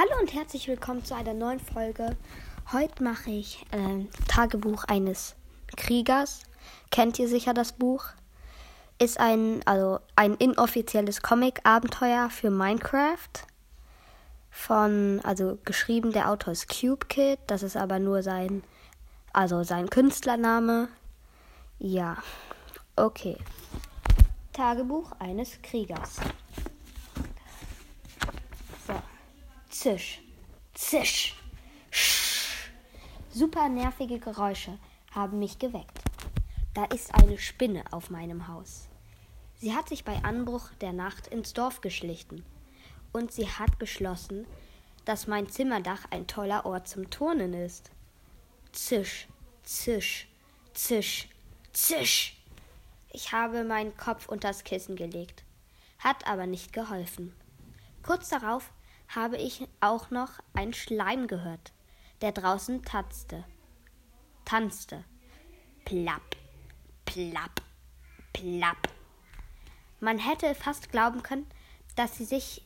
Hallo und herzlich willkommen zu einer neuen Folge. Heute mache ich äh, Tagebuch eines Kriegers. Kennt ihr sicher das Buch? Ist ein, also ein inoffizielles Comic-Abenteuer für Minecraft. Von, also geschrieben, der Autor ist Cube Kid. Das ist aber nur sein, also sein Künstlername. Ja, okay. Tagebuch eines Kriegers. Zisch, zisch, sch. Super nervige Geräusche haben mich geweckt. Da ist eine Spinne auf meinem Haus. Sie hat sich bei Anbruch der Nacht ins Dorf geschlichen und sie hat beschlossen, dass mein Zimmerdach ein toller Ort zum Turnen ist. Zisch, zisch, zisch, zisch. Ich habe meinen Kopf unters Kissen gelegt, hat aber nicht geholfen. Kurz darauf habe ich auch noch ein Schleim gehört, der draußen tanzte. Tanzte. Plapp, plapp, plapp. Man hätte fast glauben können, dass sie sich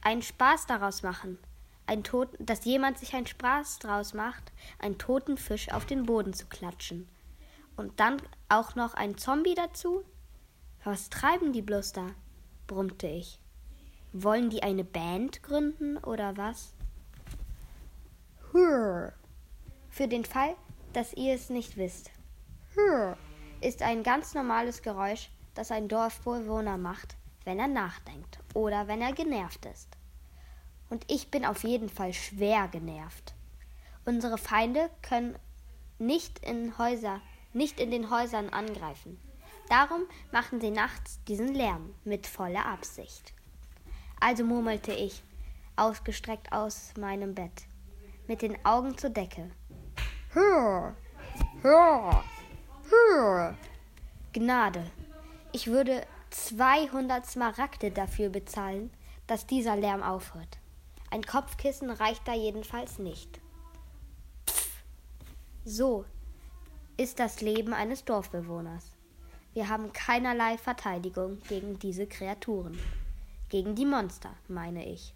einen Spaß daraus machen, ein Tot, dass jemand sich einen Spaß daraus macht, einen toten Fisch auf den Boden zu klatschen. Und dann auch noch ein Zombie dazu? Was treiben die bloß da? brummte ich. Wollen die eine Band gründen oder was? Hurr. Für den Fall, dass ihr es nicht wisst. Hurr ist ein ganz normales Geräusch, das ein Dorfbewohner macht, wenn er nachdenkt oder wenn er genervt ist. Und ich bin auf jeden Fall schwer genervt. Unsere Feinde können nicht in Häuser, nicht in den Häusern angreifen. Darum machen sie nachts diesen Lärm mit voller Absicht. Also murmelte ich, ausgestreckt aus meinem Bett, mit den Augen zur Decke. Hör, hör, hör. Gnade, ich würde 200 Smaragde dafür bezahlen, dass dieser Lärm aufhört. Ein Kopfkissen reicht da jedenfalls nicht. Pff. So ist das Leben eines Dorfbewohners. Wir haben keinerlei Verteidigung gegen diese Kreaturen. Gegen die Monster, meine ich.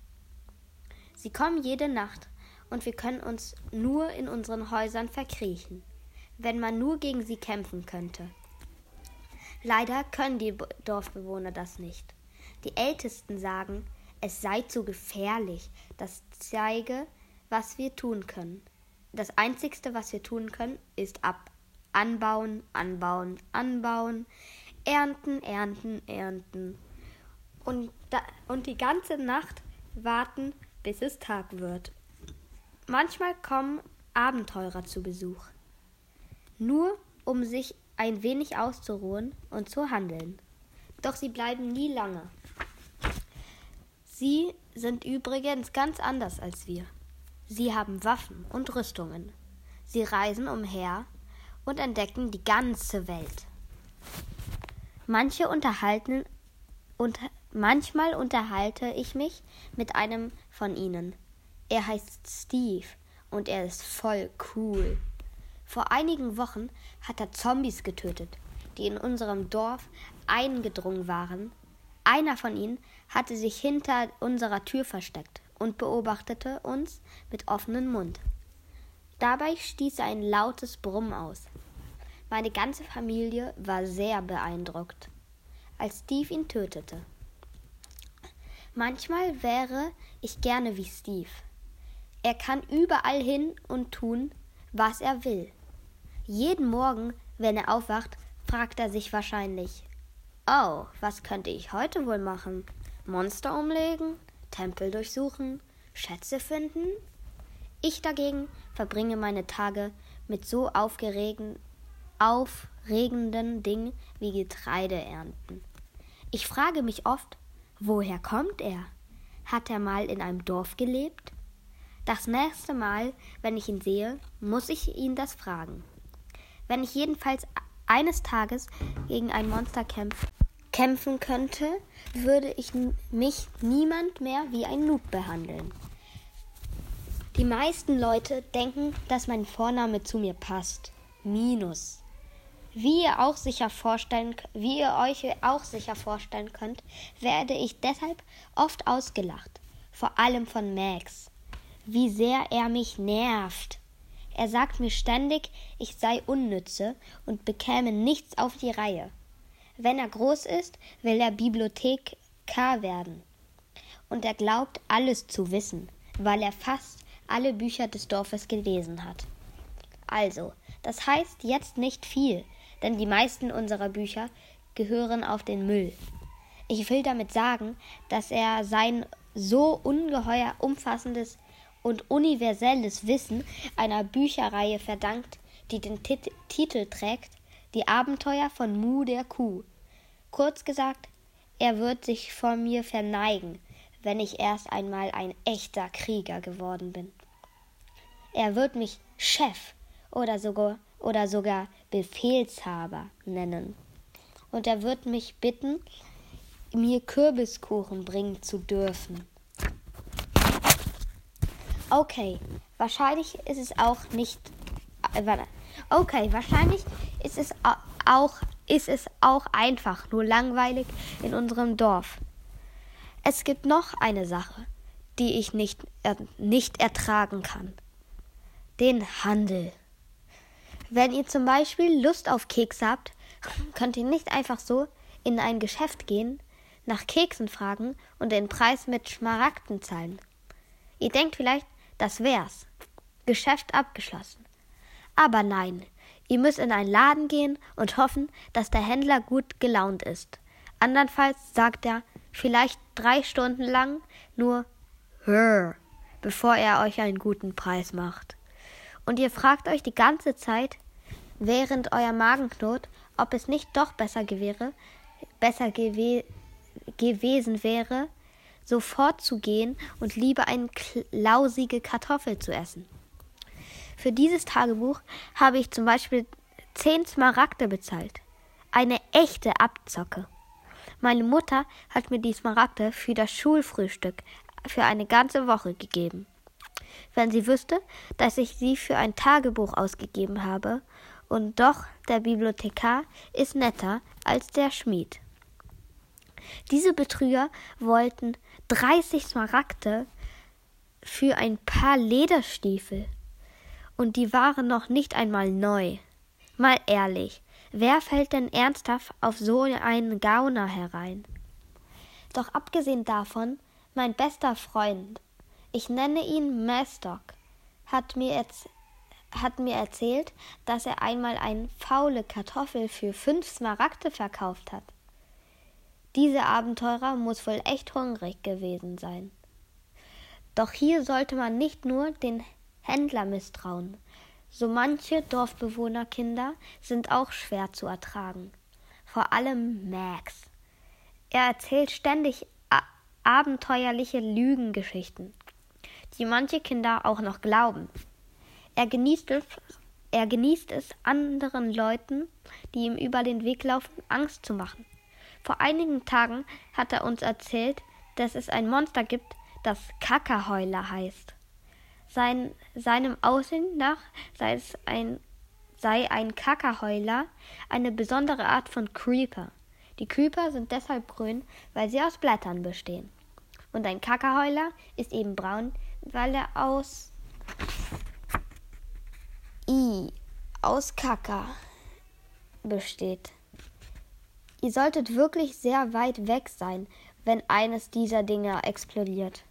Sie kommen jede Nacht und wir können uns nur in unseren Häusern verkriechen, wenn man nur gegen sie kämpfen könnte. Leider können die Dorfbewohner das nicht. Die Ältesten sagen, es sei zu gefährlich. Das zeige, was wir tun können. Das Einzigste, was wir tun können, ist ab. Anbauen, anbauen, anbauen, ernten, ernten, ernten und, da, und die ganze Nacht warten, bis es Tag wird. Manchmal kommen Abenteurer zu Besuch, nur um sich ein wenig auszuruhen und zu handeln. Doch sie bleiben nie lange. Sie sind übrigens ganz anders als wir. Sie haben Waffen und Rüstungen. Sie reisen umher und entdecken die ganze Welt. Manche unterhalten, unter, Manchmal unterhalte ich mich mit einem von ihnen. Er heißt Steve und er ist voll cool. Vor einigen Wochen hat er Zombies getötet, die in unserem Dorf eingedrungen waren. Einer von ihnen hatte sich hinter unserer Tür versteckt und beobachtete uns mit offenem Mund. Dabei stieß er ein lautes Brummen aus. Meine ganze Familie war sehr beeindruckt, als Steve ihn tötete. Manchmal wäre ich gerne wie Steve. Er kann überall hin und tun, was er will. Jeden Morgen, wenn er aufwacht, fragt er sich wahrscheinlich, oh, was könnte ich heute wohl machen? Monster umlegen? Tempel durchsuchen? Schätze finden? Ich dagegen verbringe meine Tage mit so aufgeregten, aufregenden Dingen wie Getreide ernten. Ich frage mich oft, Woher kommt er? Hat er mal in einem Dorf gelebt? Das nächste Mal, wenn ich ihn sehe, muss ich ihn das fragen. Wenn ich jedenfalls eines Tages gegen ein Monster kämpf kämpfen könnte, würde ich mich niemand mehr wie ein Noob behandeln. Die meisten Leute denken, dass mein Vorname zu mir passt. Minus. Wie ihr, auch sicher vorstellen, wie ihr euch auch sicher vorstellen könnt, werde ich deshalb oft ausgelacht, vor allem von Max. wie sehr er mich nervt. Er sagt mir ständig, ich sei unnütze und bekäme nichts auf die Reihe. Wenn er groß ist, will er Bibliothekar werden. Und er glaubt, alles zu wissen, weil er fast alle Bücher des Dorfes gelesen hat. Also, das heißt jetzt nicht viel, denn die meisten unserer Bücher gehören auf den Müll. Ich will damit sagen, dass er sein so ungeheuer umfassendes und universelles Wissen einer Bücherreihe verdankt, die den Tit Titel trägt Die Abenteuer von Mu der Kuh. Kurz gesagt, er wird sich vor mir verneigen, wenn ich erst einmal ein echter Krieger geworden bin. Er wird mich Chef oder sogar oder sogar Befehlshaber nennen. Und er wird mich bitten, mir Kürbiskuchen bringen zu dürfen. Okay, wahrscheinlich ist es auch nicht. Äh, okay, wahrscheinlich ist es auch ist es auch einfach nur langweilig in unserem Dorf. Es gibt noch eine Sache, die ich nicht, äh, nicht ertragen kann. Den Handel. Wenn ihr zum Beispiel Lust auf Keks habt, könnt ihr nicht einfach so in ein Geschäft gehen, nach Keksen fragen und den Preis mit Schmaragden zahlen. Ihr denkt vielleicht, das wär's. Geschäft abgeschlossen. Aber nein, ihr müsst in einen Laden gehen und hoffen, dass der Händler gut gelaunt ist. Andernfalls sagt er vielleicht drei Stunden lang nur Hör, bevor er euch einen guten Preis macht. Und ihr fragt euch die ganze Zeit, während euer Magen knurrt, ob es nicht doch besser gewähre, besser gewe gewesen wäre, sofort zu gehen und lieber eine lausige Kartoffel zu essen. Für dieses Tagebuch habe ich zum Beispiel zehn Smaragde bezahlt. Eine echte Abzocke. Meine Mutter hat mir die Smaragde für das Schulfrühstück für eine ganze Woche gegeben. Wenn sie wüsste, dass ich sie für ein Tagebuch ausgegeben habe, und doch der Bibliothekar ist netter als der Schmied. Diese Betrüger wollten 30 Smaragde für ein paar Lederstiefel. Und die waren noch nicht einmal neu. Mal ehrlich, wer fällt denn ernsthaft auf so einen Gauner herein? Doch abgesehen davon, mein bester Freund, ich nenne ihn Mastock, hat mir, hat mir erzählt, dass er einmal eine faule Kartoffel für fünf Smaragde verkauft hat. Dieser Abenteurer muss wohl echt hungrig gewesen sein. Doch hier sollte man nicht nur den Händler misstrauen. So manche Dorfbewohnerkinder sind auch schwer zu ertragen. Vor allem Max. Er erzählt ständig abenteuerliche Lügengeschichten, die manche Kinder auch noch glauben. Er genießt es, er genießt es anderen Leuten, die ihm über den Weg laufen, Angst zu machen. Vor einigen Tagen hat er uns erzählt, dass es ein Monster gibt, das Kackerheuler heißt. Sein, seinem Aussehen nach sei, es ein, sei ein Kackerheuler eine besondere Art von Creeper. Die Creeper sind deshalb grün, weil sie aus Blättern bestehen. Und ein Kackerheuler ist eben braun, weil er aus I, aus Kacker besteht. Ihr solltet wirklich sehr weit weg sein, wenn eines dieser Dinger explodiert.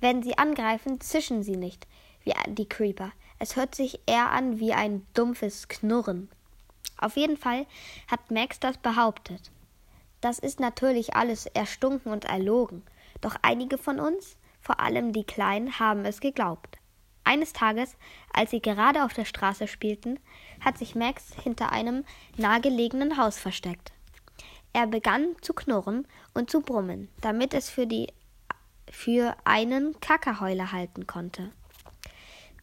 Wenn sie angreifen, zischen sie nicht, wie die Creeper. Es hört sich eher an wie ein dumpfes Knurren. Auf jeden Fall hat Max das behauptet. Das ist natürlich alles erstunken und erlogen, doch einige von uns, vor allem die Kleinen, haben es geglaubt. Eines Tages, als sie gerade auf der Straße spielten, hat sich Max hinter einem nahegelegenen Haus versteckt. Er begann zu knurren und zu brummen, damit es für, die, für einen Kackerheuler halten konnte.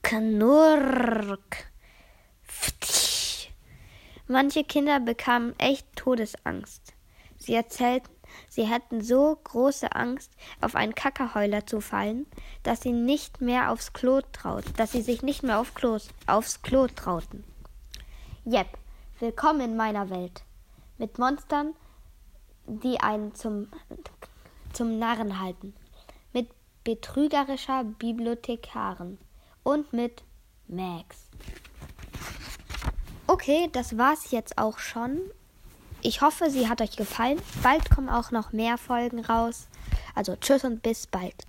Knurrk. Manche Kinder bekamen echt Todesangst. Sie erzählten, Sie hätten so große Angst, auf einen Kackerheuler zu fallen, dass sie nicht mehr aufs Klo trauten, dass sie sich nicht mehr auf Klos, aufs Klo trauten. Jep, willkommen in meiner Welt. Mit Monstern, die einen zum, zum Narren halten. Mit betrügerischer Bibliothekarin und mit Max. Okay, das war's jetzt auch schon. Ich hoffe, sie hat euch gefallen. Bald kommen auch noch mehr Folgen raus. Also tschüss und bis bald.